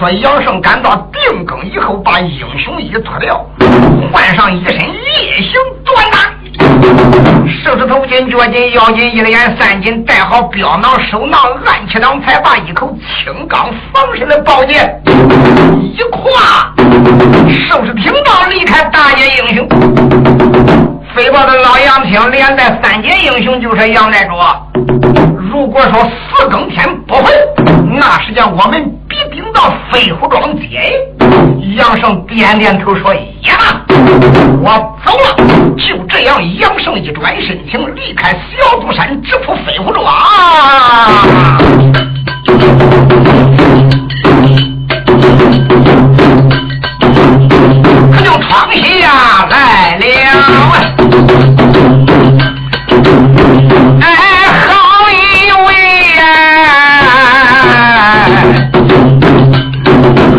说，杨胜赶到定更以后，把英雄衣脱掉，换上一身烈性短打，手指头巾、脚巾、腰巾一连三巾，带好镖囊、手囊，暗器囊，才把一口青钢防身的宝剑一挎，收拾停当离开大街英雄。飞豹的老杨平，连带三杰英雄就是杨寨主。如果说四更天不回，那时间我们。必定到飞虎庄街，杨胜点点头说：“呀，我走了。”就这样，杨胜一转身，情离开小竹山，直扑飞虎庄。可就闯下来了。哎，好一位呀，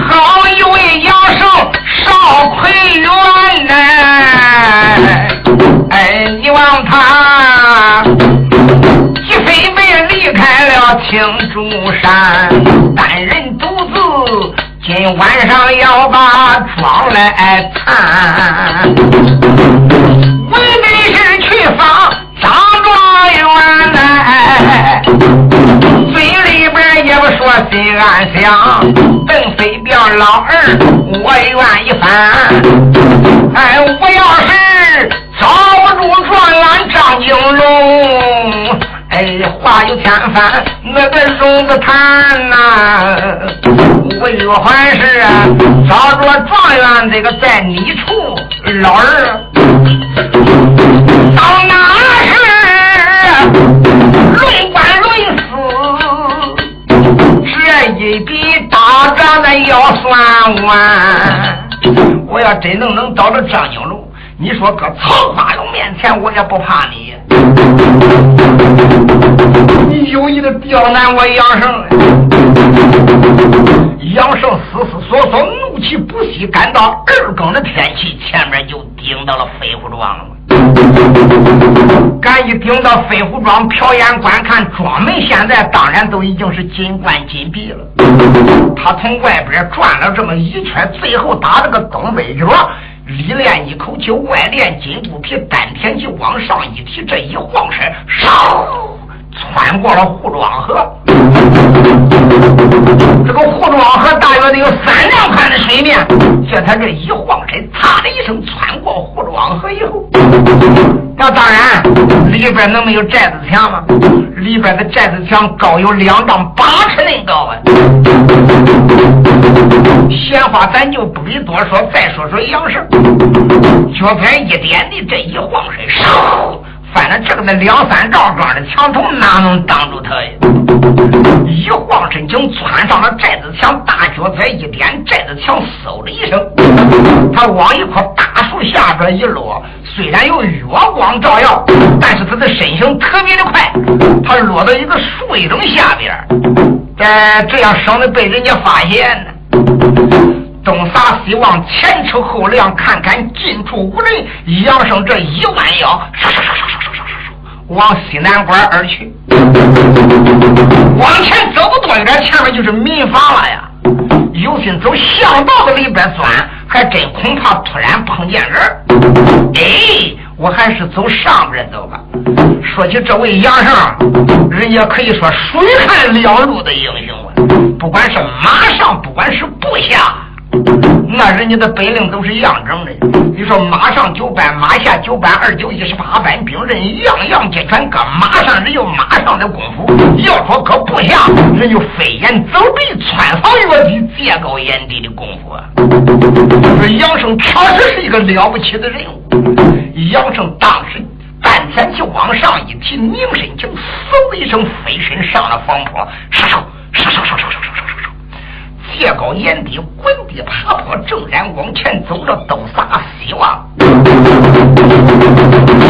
好一位妖圣少魁元！哎，你望他几离开了青竹山，单人独自，今晚上要把庄来探。为的是去访张状元来，嘴里边也不说心暗想，等飞镖老儿我愿意翻。哎，我要是找不住状元张金龙，哎，话有天翻。那个容子谈呐，我若还是找着状元这个在你处老儿，到那时论官论私，这一笔到账的要算完。我要真能能找着张景龙，你说搁曹花龙面前，我也不怕你。你有意的刁难我杨胜，杨胜思思索索，怒气不息，赶到二更的天气，前面就顶到了飞虎庄了。赶一顶到飞虎庄，瞟眼观看，庄门现在当然都已经是金冠金碧了。他从外边转了这么一圈，最后打了个东北角，里练一口气，外练筋肚皮，丹田气往上一提，这一晃身，唰。穿过了护庄河，这个护庄河大约得有三两宽的水面。叫他这一晃身，嚓的一声穿过护庄河以后，那当然里边能没有寨子墙吗？里边的寨子墙高有两丈八尺那高啊！闲话咱就不必多说，再说说杨氏，脚踩一点的这一晃身，唰。反正这个那两三丈高的墙头哪能挡住他呀？一晃身就窜上了寨子墙，大脚踩一点，寨子墙嗖的一声，他往一棵大树下边一落。虽然有月光照耀，但是他的身形特别的快，他落到一个树影下边，哎，这样省得被人家发现呢。东撒西望，前出后量，看看近处无人，杨生这一弯腰，唰唰唰唰唰唰唰唰唰，往西南拐而去。往前走不多远，前面就是民房了呀。有心走巷道里边钻，还真恐怕突然碰见人。哎，我还是走上边走吧。说起这位杨生，人家可以说水旱两路的英雄啊，不管是马上，不管是步下。那人家的本领都是一样整的你说马上九班马下九班二九一十八班兵人样样皆全搁马上人有马上的功夫。要说搁部下人有飞檐走壁穿房越地借高眼低的功夫啊。说杨生确实是一个了不起的人物。杨生当时半田就往上一提拧身就嗖的一声飞身上了方坡杀手杀手杀手杀手借高眼低，滚地爬坡，正然往前走着，都撒希望。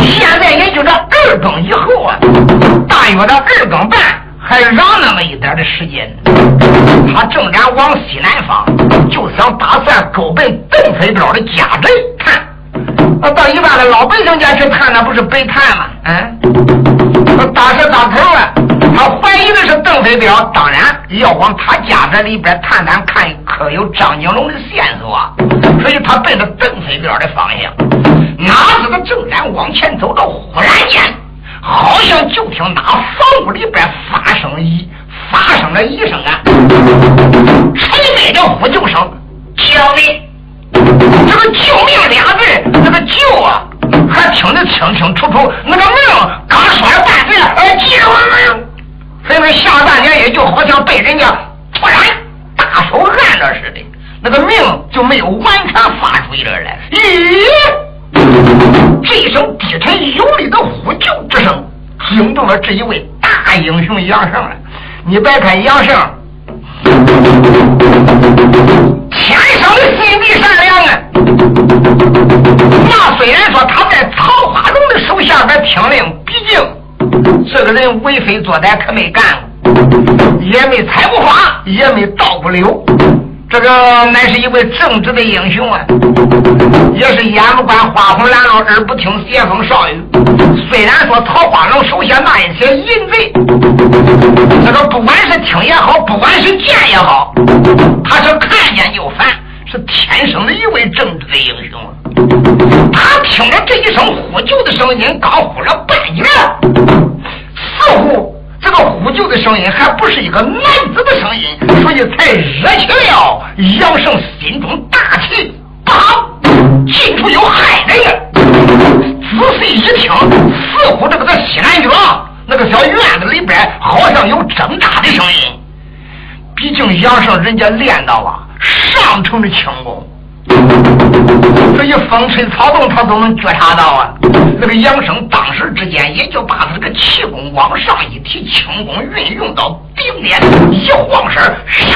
现在也就这二更以后啊，大约的二更半，还让那么一点的时间。他正然往西南方，就想打算勾奔邓飞彪的家人看。到一般的老百姓家去探，那不是白探吗？嗯，大是打头啊。他怀疑的是邓飞彪，当然要往他家这里边探探，看可有张景龙的线索，所以他奔着邓飞彪的方向。哪知道正然往前走着，忽然间，好像就听那房屋里边发生一发生了一声啊，锤背的呼救声，救命！这个救命俩字，那个救啊，还听得清清楚楚，那个命刚说了半句，哎，救！所以说下半年也就好像被人家突然大手按着似的，那个命就没有完全发出一来。咦，这一声低沉有力的呼救之声，惊动了这一位大英雄杨胜了。你别看杨胜心地善良啊，那虽然说他在曹花荣的手下边听令，毕竟。这个人为非作歹，可没干过，也没采过花，也没倒过柳。这个乃是一位正直的英雄啊，也是眼不观花红兰露，耳不听邪风少雨。虽然说桃花龙手下那一些淫贼，这个不管是听也好，不管是见也好，他是看见就烦，是天生的一位正直的英雄。他听着这一声呼救的声音，刚呼了半截。似乎这个呼救的声音还不是一个男子的声音，所以才惹起了杨胜心中大气。啊，近处有害人呀！仔细一听，似乎这个在西南角那个小院子里边好像有挣扎的声音。毕竟杨胜人家练到啊上乘的轻功。这一风吹草动，他都能觉察到啊！那个杨生当时之间，也就把他这个气功往上一提，轻功运用到顶点，一晃身，唰，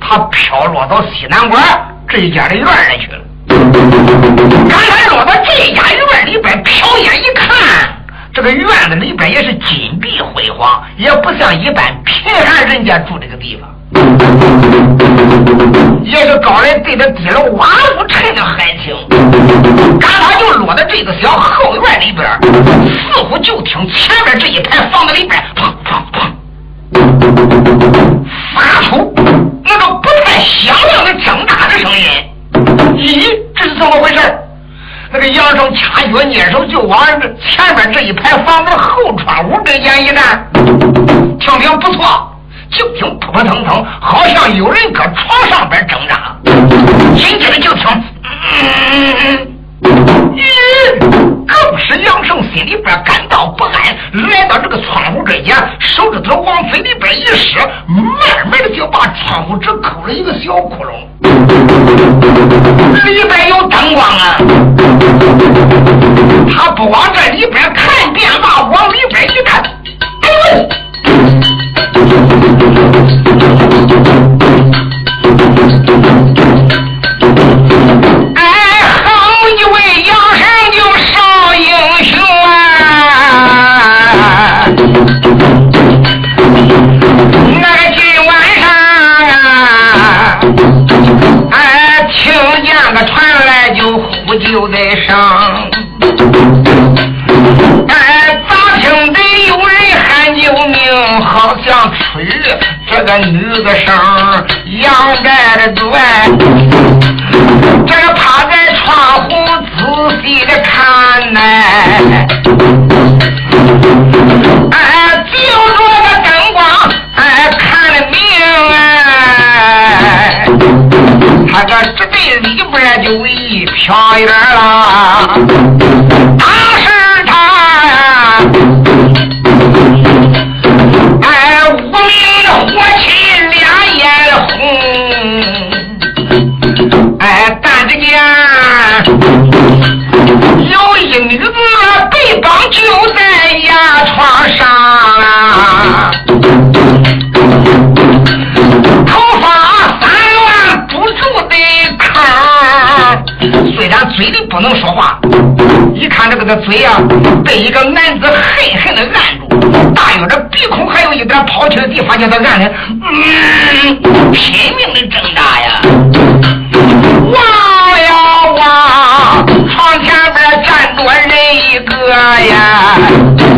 他飘落到西南关这一家的院里去了。刚才落到这家院里边，瞟眼一看，这个院子里边也是金碧辉煌，也不像一般贫寒人家住这个地方。也是高人对着低楼瓦屋沉的海清，刚他就落在这个小后院里边，似乎就听前面这一排房子里边砰砰砰，发出那个不太响亮的挣扎的声音。咦，这是怎么回事？那个杨生掐脚蹑手就往前面这一排房子后窗户跟前一站，听听不错。就听扑扑腾腾，好像有人搁床上边挣扎。紧接着就听，嗯咦，更是杨胜心里边感到不安，来到这个窗户跟前，手指头往嘴里边一使，慢慢的就把窗户纸抠了一个小窟窿。里边有灯光啊，他不往这里边看便罢，往里边一看，哎哎，好一位杨神哎好一位摇身就上英雄啊那今晚上啊哎听见个传来就呼救在上。啊，哎，听见个传来就呼救的声。好像吹这个女子声，仰着嘴，这个趴在窗户仔细的看呢，哎，就着那灯光，哎，看得明哎，他个这对里边就一飘烟了，当时他。女子被绑就在牙床上，头发散乱不住的看，虽然嘴里不能说话，一看这个的嘴啊，被一个男子狠狠的按住。大约这鼻孔还有一点抛弃的地方，叫他按的，嗯，拼命的挣扎呀！哇呀！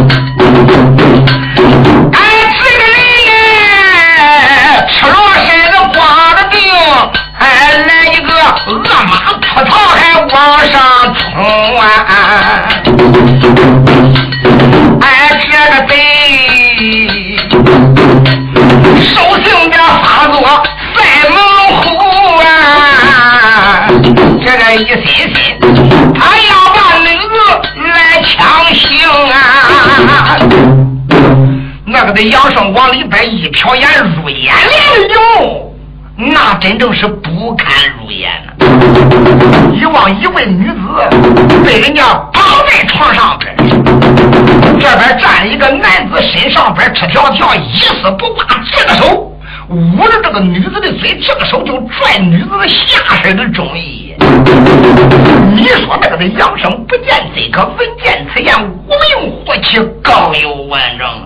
的杨生往里边一瞟眼，入眼帘哟，那真正是不堪入眼呐！一望一位女子被人家绑在床上边。这边站一个男子，身上边赤条条，一丝不挂，这个手捂着这个女子的嘴，这个手就拽女子的下身的中意。你说那个的杨生不见贼，可闻见此言，无名火气，高有万丈。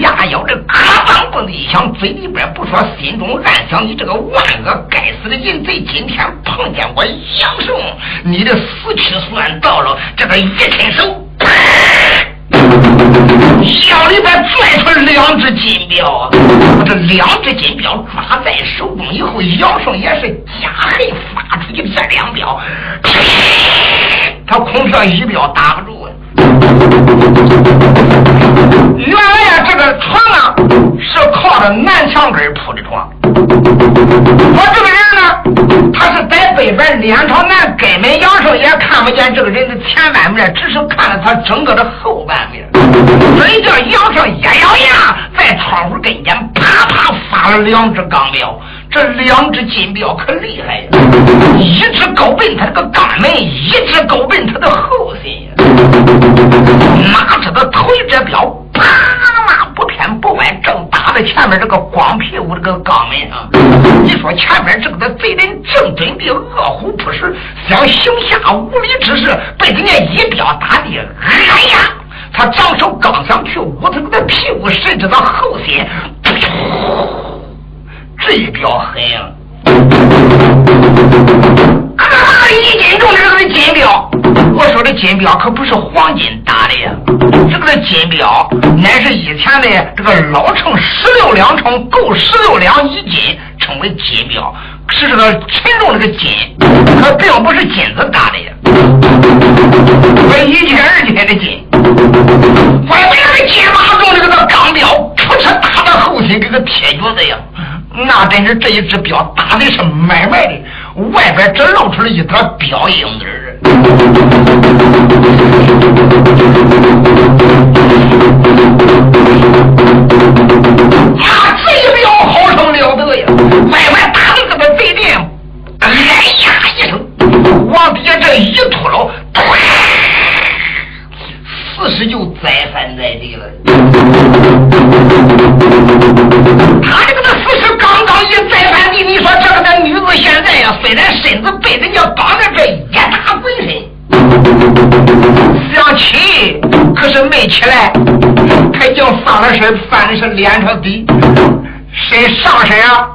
牙咬着，咔当蹦的一响，嘴里边不说，心中暗想：你这个万恶该死的淫贼，今天碰见我杨生，你的死期算到了。这个一伸手。箱里边拽出两只金表，把这两只金镖抓在手中以后，杨胜也是加恨发出一这两表，他空调一表打不住啊！原来呀，这个床啊是靠着南墙根铺的床，我这个人呢，他是在北边脸朝南，根本杨胜也看不见这个人的前半面，只是看了他整个的后半面。所以叫杨胜一咬牙，在窗户跟前啪啪发了两只钢镖。这两只金镖可厉害呀！一只勾奔他这个肛门，一只勾奔他的后心。哪知道头一只镖啪啦不偏不歪，正打在前面这个光屁股这个肛门上。你说前面这个贼人正准备饿虎扑食，想行下无礼之事，被人家一镖打的，哎呀！他掌手刚想去捂他个屁股，谁知道后心，这一镖狠呀！咔，一斤重的这个金镖，我说的金镖可不是黄金打的呀，这个金镖乃是以前的这个老称十六两称，够十六两一斤，称为金镖。是这个沉重这个金，可并不是金子打的呀，我一斤二斤的金，外边那个金马中的这个钢镖，噗哧打到后心，跟个铁脚子一样，那真是这一只镖打的是满满的，外边只露出了一点镖印子儿。啊，这一镖好生了得呀，外外打的这个。贼人，哎呀一声，往底下这一秃噜，死尸就栽翻在地了。他这个那死尸刚刚一栽翻地，你说这个那女子现在呀，虽然身子被人家绑在这一打滚身，想起可是没起来，他已经翻了身，翻的是脸朝地。身上身啊，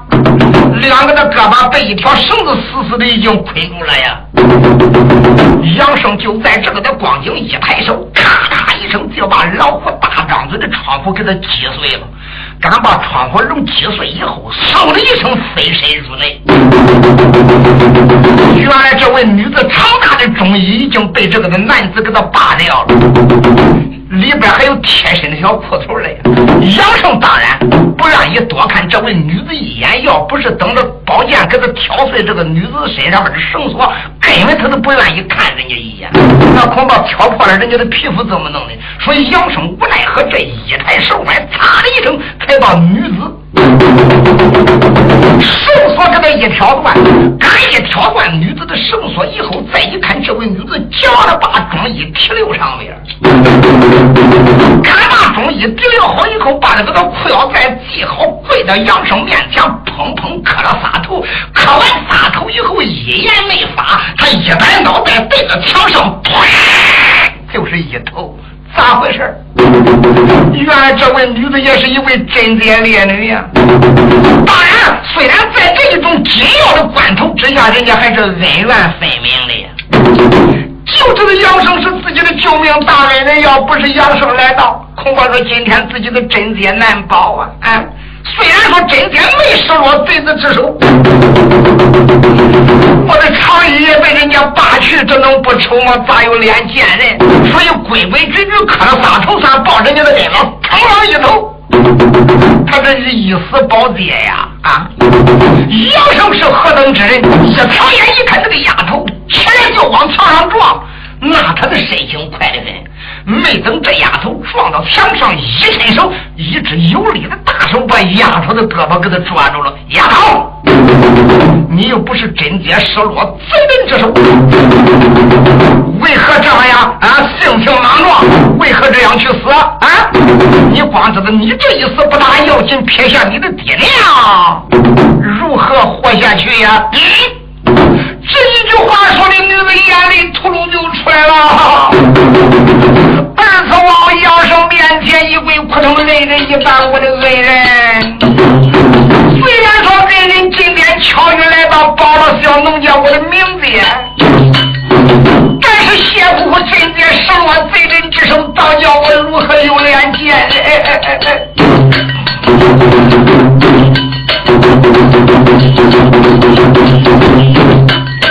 两个的胳膊被一条绳子死死的已经捆住了呀。杨生就在这个的光景一抬手，咔嚓一声就把老虎大张嘴的窗户给他击碎了。敢把窗户拢击碎以后，嗖的一声飞身入内。原来这位女子长大的中衣已经被这个的男子给他扒掉了。里边还有贴身的小裤头嘞。杨胜当然不愿意多看这位女子一眼，要不是等着宝剑给他挑碎这个女子身上面的绳索，根本他都不愿意看人家一眼。那恐怕挑破了人家的皮肤怎么弄的？所以杨生无奈何，这一抬手腕，嚓的一声，才把女子。绳索给他一挑断，刚一挑断女子的绳索以后，再一看，这位女子夹了把中衣提溜上面，刚把中衣提溜好以后，把这个裤腰带系好，跪到杨生面前，砰砰磕了仨头，磕完仨头以后，一言没发，他一摆脑袋对着墙上，啪，就是一头。咋回事？原来这位女子也是一位贞洁烈女呀。当然，虽然在这一种紧要的关头之下，人家还是恩怨分明的。就知道杨生是自己的救命大恩人，要不是杨生来到，恐怕说今天自己的贞洁难保啊！啊。虽然说真天没失落贼子之手，我的长衣也被人家扒去，这能不丑吗？咋有脸见人？所以规规矩矩磕了仨头，算抱人家的恩了，腾了一头，他这是一死保爹呀！啊，杨生是何等之人？一瞟眼一看这个丫头，起来就往墙上撞，那他的身形快得很。没等这丫头撞到墙上，一伸手，一只有力的大手把丫头的胳膊给她抓住了。丫头，你又不是真接失落贼人之手，为何这样啊？性情莽撞，为何这样去死啊？你光知道你这一死不大要紧，撇下你的爹娘，如何活下去呀？这一句话说的，女子眼里突噜就出来了。儿子往杨生面前一跪，扑通泪人一般，我的恩人。虽然说恩人今天巧遇来到保了小农家我的名字，但是谢姑姑真的失落贼人之手，倒叫我如何有脸见？哎哎哎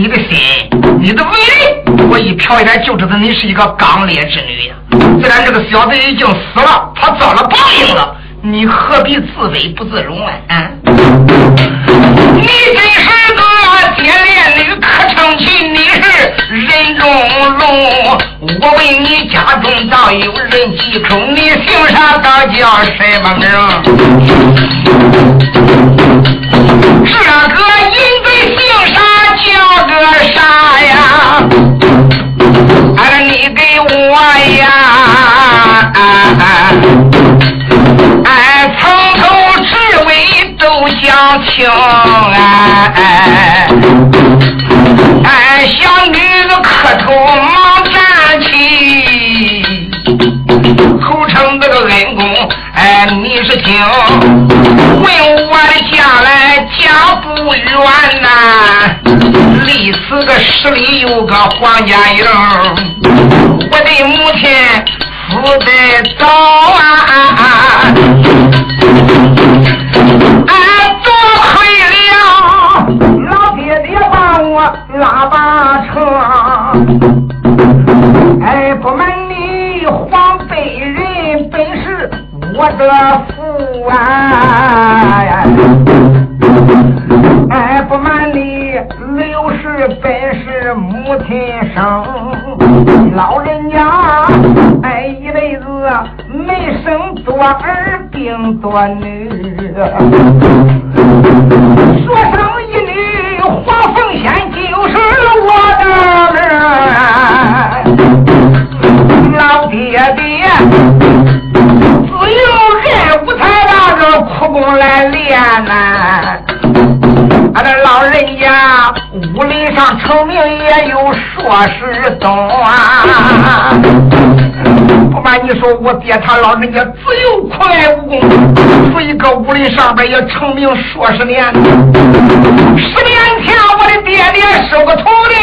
你的心，你的为人，我一瞟一眼就知道你是一个刚烈之女呀！既然这个小子已经死了，他遭了报应了，你何必自卑不自容啊？你真是个铁链女，可称起你是人中龙。我为你家中倒有人几口，你姓啥？倒叫什么名？这个应该姓啥？叫个啥呀？俺你给我呀！俺从头至尾都想听哎！俺小女子磕头忙站起，口称这个恩公，哎，你是听？家不远呐，离此个十里有个黄家营，我的母亲死得早啊，俺多亏了老爹爹把我拉把成，哎，不瞒你，黄辈人本是我的父啊，哎，不瞒你，刘氏本是母亲生，老人家哎一辈子没生多儿病多女，说生一女黄凤仙就是我的儿，老爹爹自有任务才拿着苦功来练呐。俺这老人家武林上成名也有硕士懂啊！不瞒你说，我爹他老人家自有狂爱武功，所以搁武林上边也成名硕十年。十年前我的爹爹收个徒弟，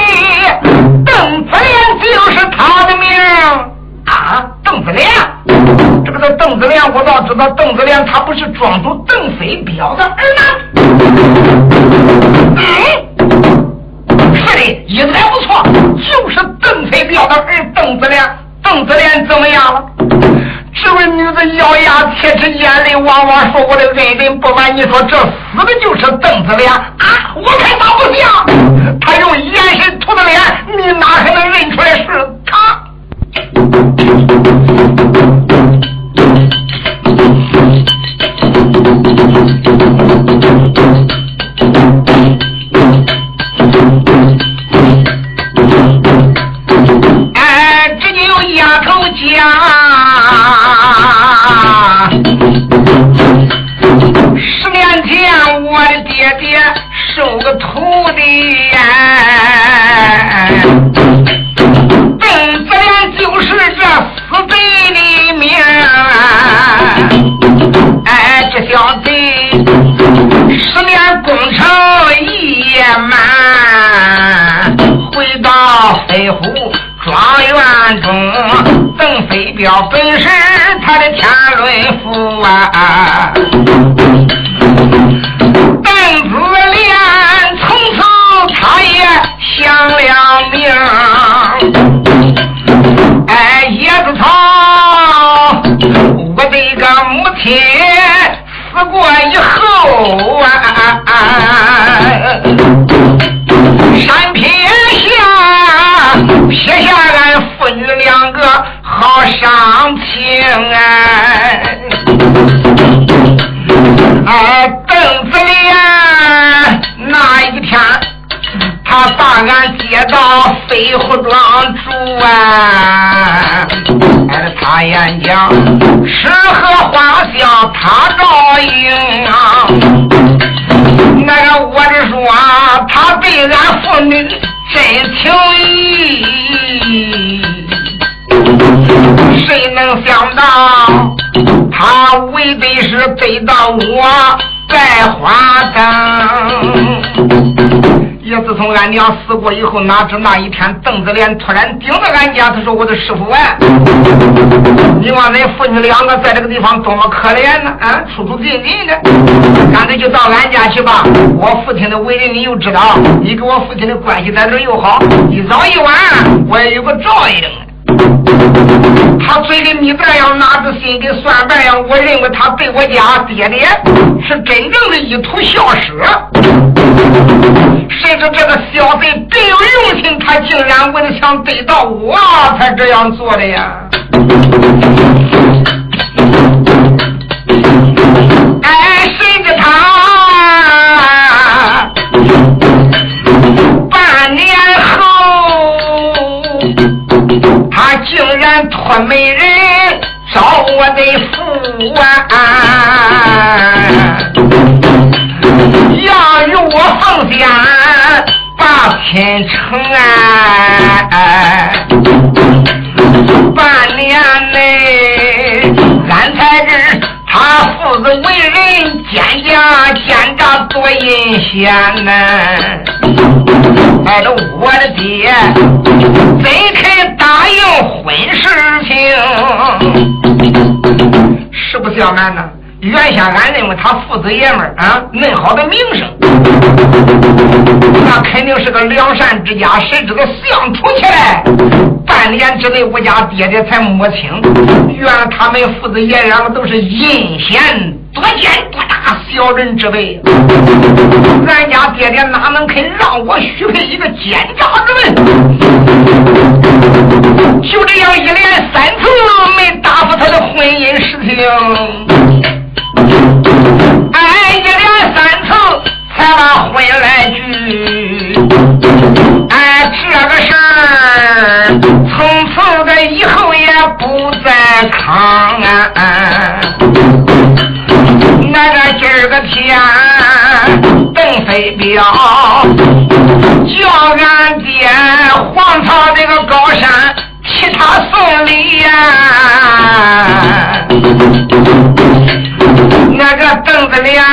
邓子莲就是他的名啊，邓子莲。这个叫邓子良，我倒知道邓子良，他不是庄主邓飞彪的儿吗？嗯，是的，意思还不错，就是邓飞彪的儿邓子良。邓子良怎么样了？这位女子咬牙切齿，眼泪汪汪，说：“我的恩人，不瞒你说，这死的就是邓子良啊！我看他不像，他用眼神涂的脸，你哪还能把俺接到飞虎庄住啊，哎，他演讲吃喝花销他照应啊。那个我的说，他对俺父女真情义，谁能想到他为的是得到我百花灯。也自从俺娘死过以后，哪知那一天邓子莲突然盯着俺家，他说：“我的师傅啊，你望恁父女两个在这个地方多么可怜呢？啊，出出进进的，干脆就到俺家去吧。我父亲的为人你又知道，你跟我父亲的关系在这又好，一早一晚我也有个照应。他嘴里没这样，拿着心跟算盘样。我认为他对我家爹爹是真正的一图孝舍。谁知这个小贼别有用心，他竟然为了想得到我才这样做的呀！哎，谁知他托媒人找我的父啊！要与我奉先把亲成啊！半年内，俺才知他父子为人奸诈，奸诈多阴险呐！哎，我的爹怎肯答应婚事情？实不相瞒呢。原先俺认为他父子爷们啊，恁好的名声，那肯定是个良善之家。谁知道相处起来，半年之内我家爹爹才摸清，原来他们父子爷俩都是阴险多奸多大小人之辈。俺家爹爹哪能肯让我许配一个奸诈之辈？就这样一连三次没答复他的婚姻事情。哎，一连三次才把婚来聚。哎，这个事儿从此的以后也不再扛啊。那个今儿个天，邓飞彪叫俺爹黄草这个高山替他送礼呀。那个邓子莲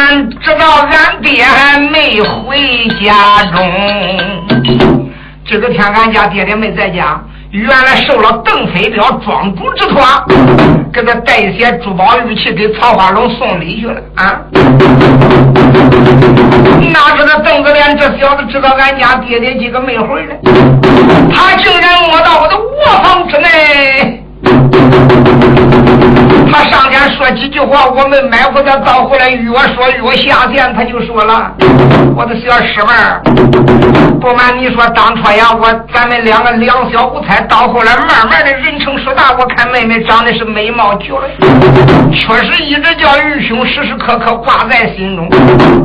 知道俺爹还没回家中，这个天俺家爹爹没在家，原来受了邓飞彪庄主之托，给他带一些珠宝玉器给曹花龙送礼去了啊！哪知道邓子莲这小子知道俺家爹爹几个没回来，他竟然摸到我的卧房之内。他上前说几句话，我们埋伏他，到后来越说越下贱，他就说了：“我的小师妹，不瞒你说，当初呀，我咱们两个两小无猜，到后来慢慢的人成熟大，我看妹妹长得是美貌绝伦，确实一直叫愚兄时时刻刻挂在心中。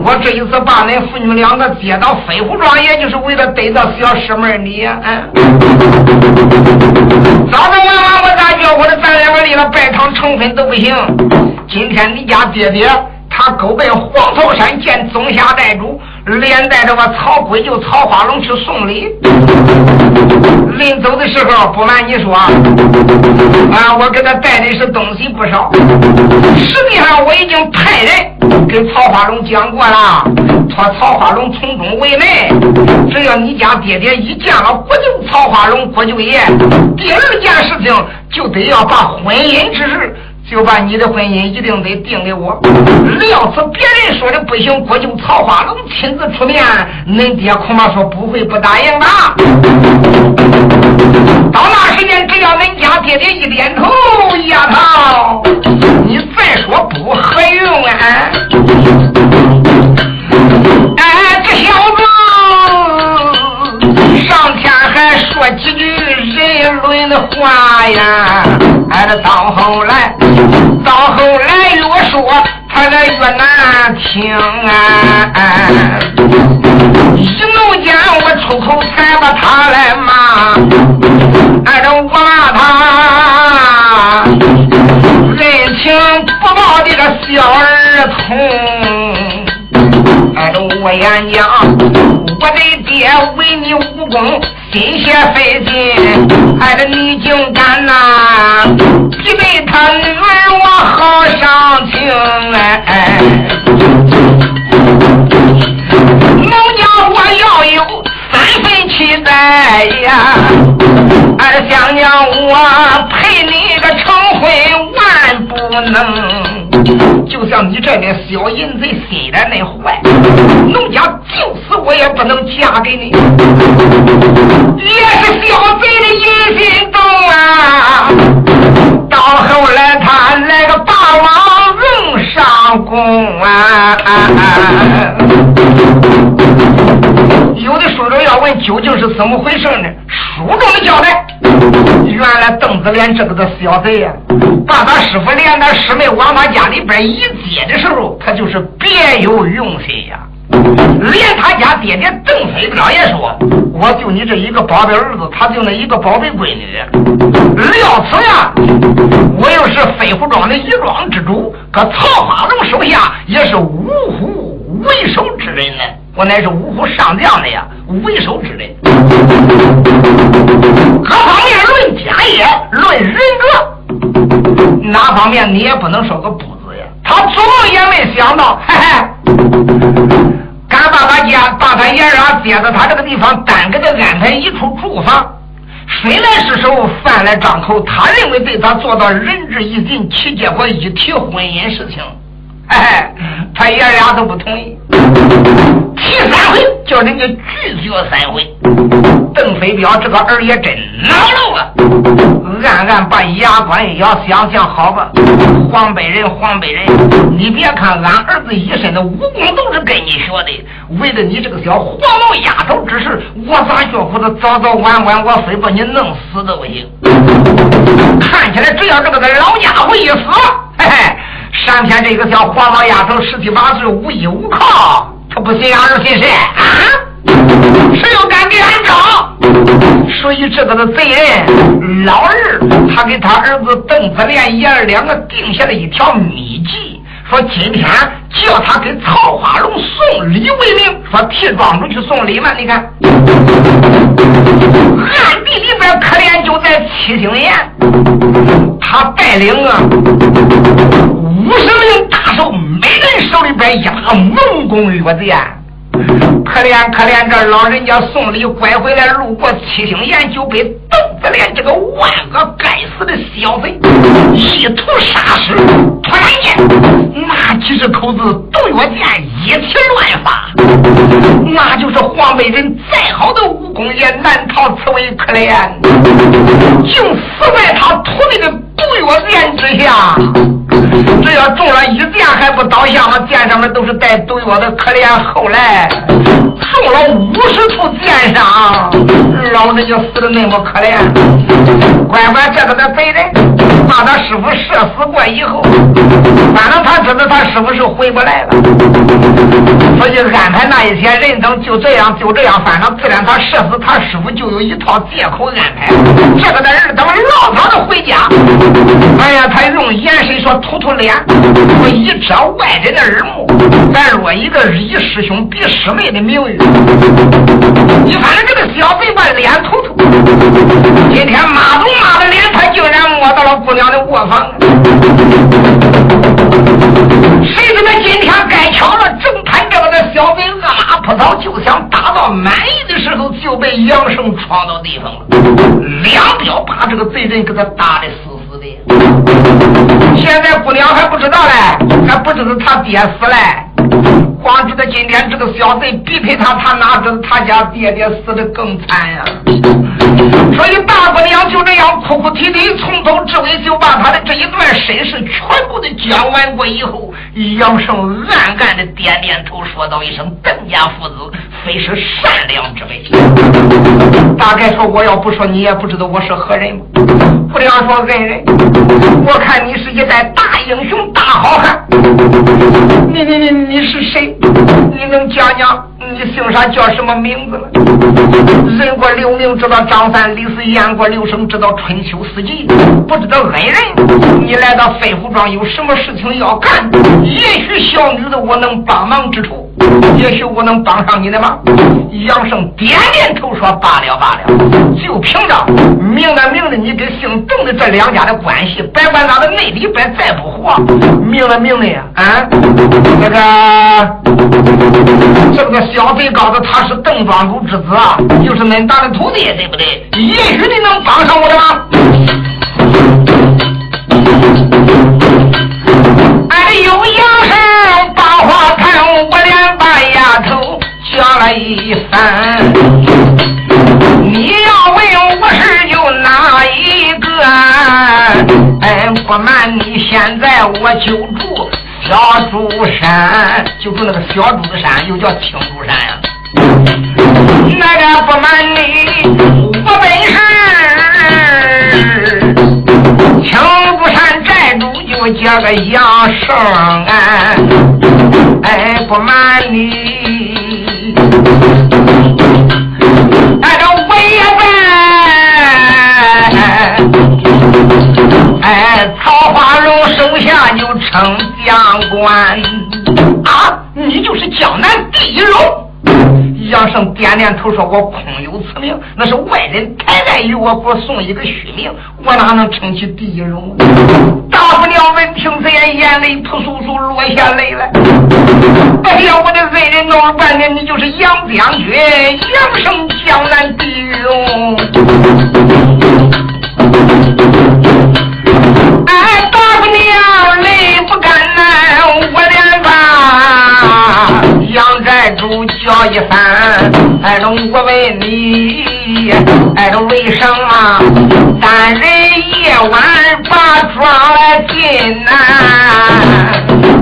我这一次把恁父女两个接到飞虎庄，也就是为了得到小师妹你呀，嗯。早早晚晚我咋叫我的咱两个离了拜堂成婚？都不行。今天你家爹爹他勾奔黄桃山见宗下寨主，连带着我曹贵就曹花龙去送礼。临走的时候，不瞒你说，啊，我给他带的是东西不少。实际上我已经派人跟曹花龙讲过了，托曹花龙从中为媒。只要你家爹爹一见了国舅曹花龙国舅爷，第二件事情就得要把婚姻之事。就把你的婚姻一定得定给我。要是别人说的不行，我就曹花龙亲自出面，恁爹恐怕说不会不答应吧。到那时间，只要恁家爹爹一点头，丫头，你再说不合用啊！哎，这小子上天还说几句人伦的话呀！俺，这到后来。到后来越说他那越难听啊！一怒间我出口才把他来骂，挨着我骂他人情不报的个小儿童，挨着我演讲，我的爹为你武功。心血费尽，害得你竟敢呐！逼得他女儿我好伤情哎！奴家我要有三分期待呀！二想娘我陪你个成婚万不能，就像你这点小淫贼心眼那坏，农家就死我也不能嫁给你。也是小贼的阴心动啊！到后来他来个霸王龙上宫啊！有的书友要问究竟是怎么回事呢？书中的交代，原来邓子莲这个的小贼呀，把他师傅连他师妹往他家里边一接的时候，他就是别有用心呀。连他家爹爹邓飞彪也说：“我就你这一个宝贝儿子，他就那一个宝贝闺女。料此呀，我又是飞虎庄的一庄之主，可曹花龙手下也是五虎为首之人呢。我乃是五虎上将的呀，为首之人。各方面论家业，论人格，哪方面你也不能说个不字呀。他做梦也没想到，嘿嘿。”敢把他家把他爷俩接到他这个地方，单给他安排一处住房，水来是手，饭来张口。他认为对他做到仁至义尽，其结果一提婚姻事情，哎，他爷俩都不同意。第三回叫人家拒绝三回。邓飞彪这个儿也真恼了啊！暗暗把牙关一咬，想想好吧，黄北人，黄北人，你别看俺儿子一身的武功都是跟你学的，为了你这个小黄毛丫头之事，我咋学不得？早早晚晚我非把你弄死都不行。看起来只要这个老家伙一死，嘿嘿，上天这个小黄毛丫头十七八岁无依无靠，他不信俺儿信谁啊？谁又敢给俺找？所以这个的贼人老二，他给他儿子邓子莲爷儿两个定下了一条秘籍，说今天叫他给曹花龙送礼为名，说替庄主去送礼嘛。你看，暗地里边可怜就在七星岩，他带领啊五十名大手，每人手里边一把猛攻月剑。可怜可怜，这老人家送礼拐回来，路过七星岩，就被邓子莲这个万恶该死的小贼一图杀死。突然间，那几十口子毒药剑一起乱发，那就是黄北人再好的武功也难逃此为可怜，竟死在他徒弟的毒药剑之下。只要中了一箭还不倒下吗？剑上面都是带毒药的，可怜后来中了五十处箭伤，老子就死的那么可怜。乖乖，这个的贼人把他师傅射死过以后，反正他知道他师傅是回不来了，所以安排那一些人等就这样就这样，反正自然他射死他师傅就有一套借口安排。这个的人等老早的回家，哎呀，他用眼神说突突脸，我一遮外人的耳目，咱落一个以师兄比师妹的名誉。你反正这个小贼把脸突突，今天骂都骂的脸，他竟然摸到了姑娘的卧房。谁知道今天该巧了，正摊这个小贼恶马扑草，就想打到满意的时候，就被杨生闯到地方了，两镖把这个贼人给他打的死现在姑娘还不知道嘞，还不知道他爹死嘞。光知道今天这个小贼逼迫他，他哪知道他家爹爹死的更惨呀？所以大姑娘就这样哭哭啼啼，从头至尾就把他的这一段身世全部的讲完过以后，杨胜暗暗的点点头，说道一声：“邓家父子非是善良之辈。”大概说我要不说你也不知道我是何人吗？不要说恩人，我看你是一代大英雄、大好汉。你你你你是谁？你能讲讲你姓啥叫什么名字吗？人过留名知道张三李四，言过留声知道春秋四季，不知道恩人。你来到飞虎庄有什么事情要干？也许小女子我能帮忙之处，也许我能帮上你的忙。杨胜点点头说：“罢了罢了，就凭着明了明了你跟姓邓的这两家的关系，别管他的内里边再不活，明了明了呀啊，那个。”这个小贼告的他是邓庄主之子啊，又是恁大的徒弟，对不对？也许你能帮上我的忙。哎呦，呀一番。你要问我是有哪一个？哎，不瞒你，现在我就住。小竹山，就住那个小竹子山，又叫青竹山呀。那个不瞒你，我本是青竹山寨主，就叫个杨胜啊！哎，不瞒你，称将官啊！你就是江南第一荣。杨胜点点头，说：“我空有此名，那是外人抬来与我国送一个虚名，我哪能称其第一荣？”大姑娘闻听此言，眼泪扑簌簌落下泪来。哎呀，我的恩人，闹了半天，你就是杨将军，杨胜江南第一荣。哎，叫一番，哎，这我问你，哎，这为什么三人夜晚把庄来进呐？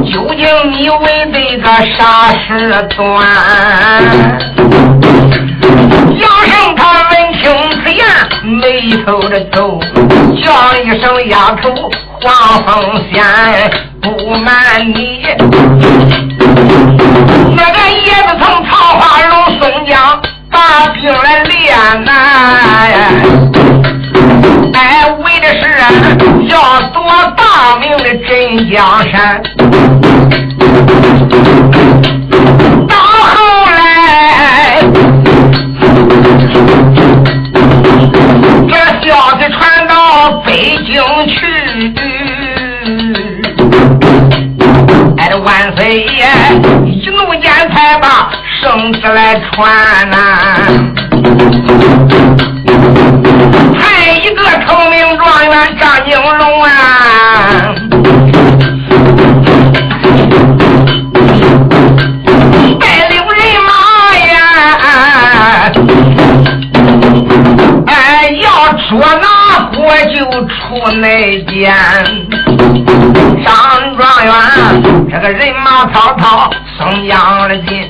究竟你为这个啥事端？杨胜他闻听此言，眉头的皱，叫一声丫头黄凤仙，不瞒你。那个叶子从桃花龙松江把兵来练呐，哎，为的是要夺大明的镇江山。这消息传到北京去。哎万岁爷一怒间才把圣旨来传呐，派一个聪明状元张景龙啊，内奸。张状元，这个人马滔滔，松江的进，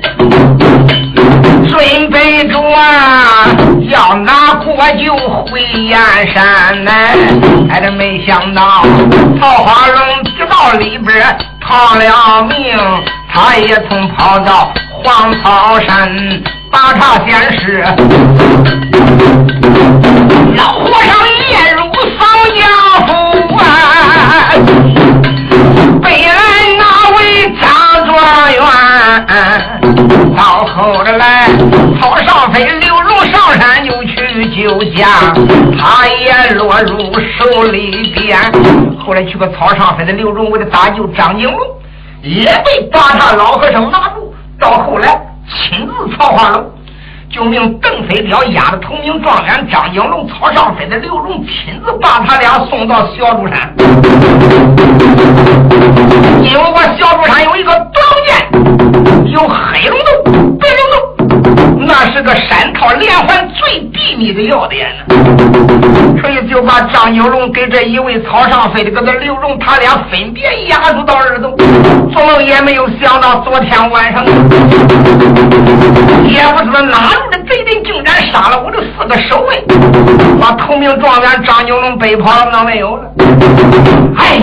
准备着啊，要拿国酒回燕山呢。哎，这没想到，桃花龙直到里边逃了命，他也曾跑到黄草山，把他先是老和尚夜入扫家府。北来那位张状元，到后来曹尚飞刘荣上山就去救驾，他也落入手里边。后来去个曹尚飞的刘荣为了搭救张景龙，也被把他老和尚拿住。到后来亲自曹化龙。就命邓飞彪押着同名状元张景龙、曹尚飞的刘荣亲自把他俩送到小竹山。因为我小竹山有一个宝剑，有黑龙洞、白龙洞，那是个山套连环最秘密的要点呢。所以就把张九龙给这一位曹尚飞的跟这刘荣他俩分别押入到二洞。做梦也没有想到，昨天晚上也不知道哪。路的贼人竟然杀了我的四个守卫，把同名状元张九龙背跑了，那没有了。哎，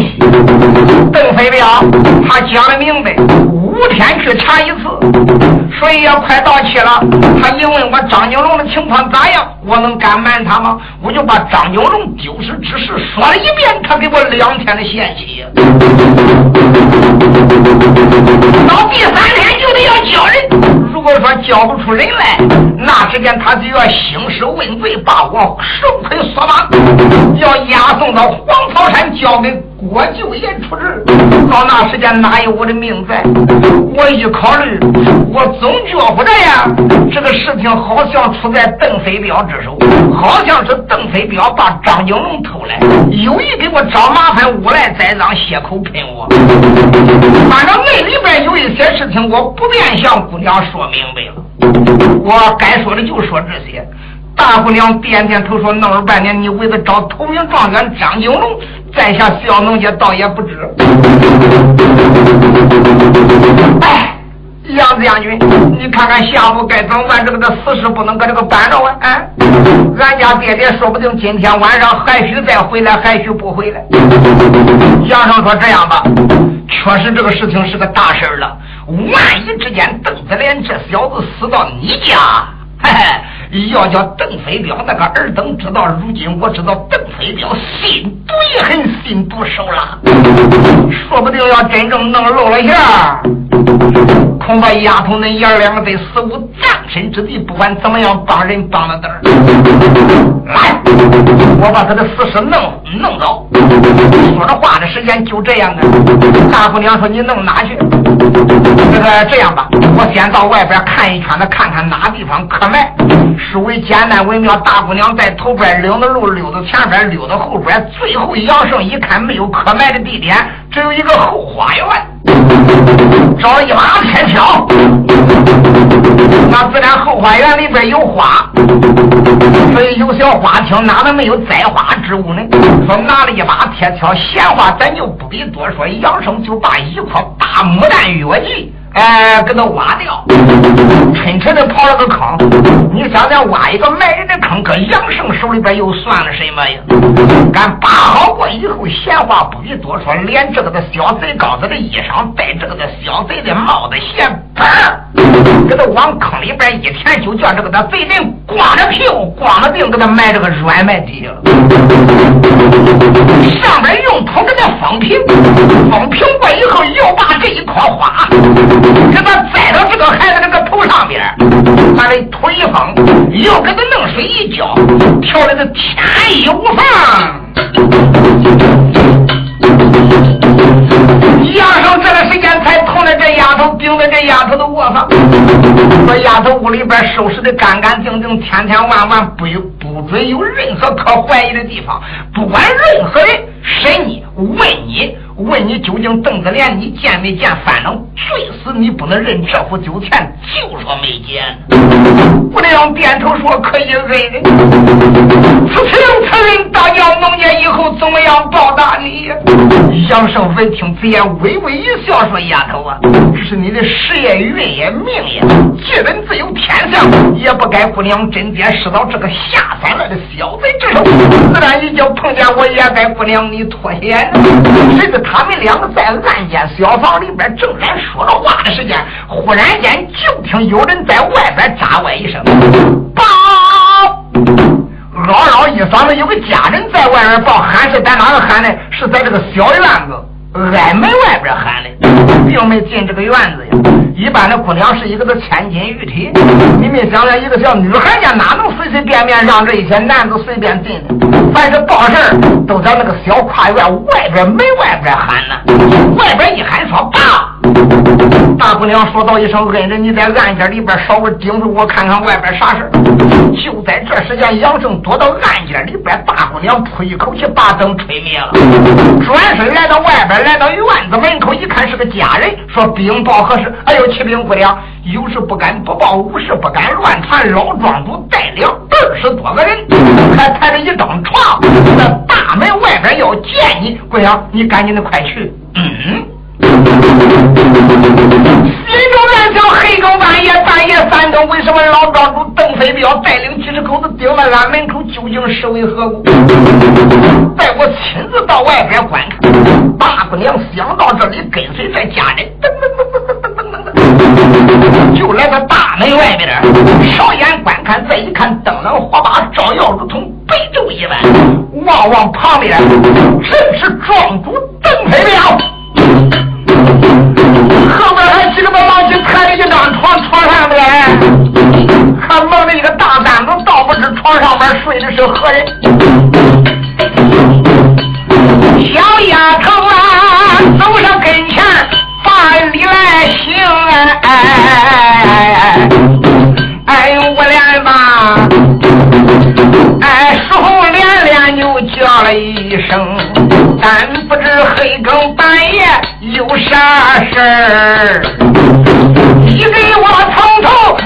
邓飞彪他讲的明白，五天去查一次，所以也快到期了。他一问我张九龙的情况咋样，我能敢瞒他吗？我就把张九龙丢失之事说了一遍，他给我两天的限期。到第三天就得要交人。如果说交不出人来，那时间他就要兴师问罪，把我绳捆索绑，要押送到黄草山交给郭舅爷处置。到那时间哪有我的命在？我一考虑，我总觉不得呀，这个事情好像出在邓飞彪之手，好像是邓飞彪把张景龙偷来，有意给我找麻烦，诬赖栽赃，血口喷我。反正那里边有一些事情，我不便向姑娘说。明白了，我该说的就说这些。大姑娘点点头说：“弄了半天，你为了找头名状元张景龙，在下小农家倒也不知。”哎，杨子将军，你看看下午该怎么办？这个的死事不能搁这个办着啊！啊，俺家爹爹说不定今天晚上还许再回来，还许不回来。杨生说：“这样吧，确实这个事情是个大事儿了。万一之间邓子莲这小子死到你家，嘿嘿，要叫邓飞彪那个二等知道，如今我知道邓飞彪心毒也很，心毒手了，说不定要真正弄漏了馅儿。”恐怕丫头恁爷儿两个得死无葬身之地，不管怎么样帮人帮了点儿。来，我把他的死尸弄弄走。说着话的时间就这样啊。大姑娘说：“你弄哪去？”这个这样吧，我先到外边看一圈子，看看哪地方可卖。是为简单为妙。大姑娘在头边领着路，溜到前边，溜到后边，最后杨胜一看没有可卖的地点，只有一个后花园。找一把铁锹，那自然后花园里边有花，所以有小花厅，哪能没有栽花之物呢？说拿了一把铁锹，闲话咱就不必多说，杨生就把一颗大牡丹药剂。哎，给他挖掉，沉沉的刨了个坑。你想想，挖一个埋人的坑，搁杨胜手里边又算了什么呀？俺扒好过以后，闲话不必多说，连这个的小贼羔子的衣裳，戴这个的小贼的帽子，先啪，给他往坑里边一填，就叫这个的贼人光着屁股、光着腚给他埋这个软埋底下了。上边用土给他封平，封平过以后，又把这一颗花。给他栽到这个孩子这个头上边，把这土一放，又给他弄水一浇，跳的是天衣无缝。杨生这个时间才同了这丫头，顶在这丫头的卧房，说丫头屋里边收拾的干干净净，千千万万不有不准有任何可怀疑的地方，不管任何人审你问你。问你究竟邓子莲你见没见？反正最死你不能认这副酒钱，就说没见。不良点头说可以认。此情此人，大叫弄见以后怎么样报答你？杨胜闻听此言，微微一笑说：“丫头啊，这是你的事业运也命也，基本自有天相，也不该姑娘真爹失到这个下三滥的小贼之手。自然一叫碰见我，也该姑娘你脱险。谁知？”他们两个在暗间小房里边正在说着话的时间，忽然间就听有人在外边扎外一声“报”，嗷嗷一嗓子，有个家人在外边报，喊是在哪个喊呢？是在这个小院子挨门外边喊的，并没进这个院子呀。一般的姑娘是一个个千金玉体，你们想想，一个小女孩家哪能随随便便让这一些男子随便进呢？凡是报事儿，都在那个小跨院外边门外边喊呢。外边一喊说：“爸！”大姑娘说道一声：“恩人，你在暗间里边稍微盯着我看看外边啥事就在这时间，杨胜躲到暗间里边，大姑娘吹一口气把灯吹灭了，转身来到外边，来到院子门口一看是个家人，说：“禀报何事？”哎呦！启禀姑娘，有事不敢不报，无事不敢乱传。老庄主带领二十多个人，还抬着一张床，在大门外边要见你。姑娘，你赶紧的快去。嗯。心中暗想：黑更半夜，半夜三更，为什么老庄主邓飞彪带领几十口子盯在俺门口？究竟是为何故？待我亲自到外边观看。大姑娘想到这里，跟随在家人，噔噔噔噔噔噔噔。就来到大门外边稍眼观看，再一看，灯笼火把照耀，如同白昼一般。望望旁边，正是庄主邓飞彪，后边还几个老老去抬了一张床，床上边还蒙着一个大担子，倒不知床上边睡的是何人。小丫头啊，走上跟前。按理来行，哎，哎哎哎哎哎哎！哎，我连不知黑更半夜有啥事儿。你给我从头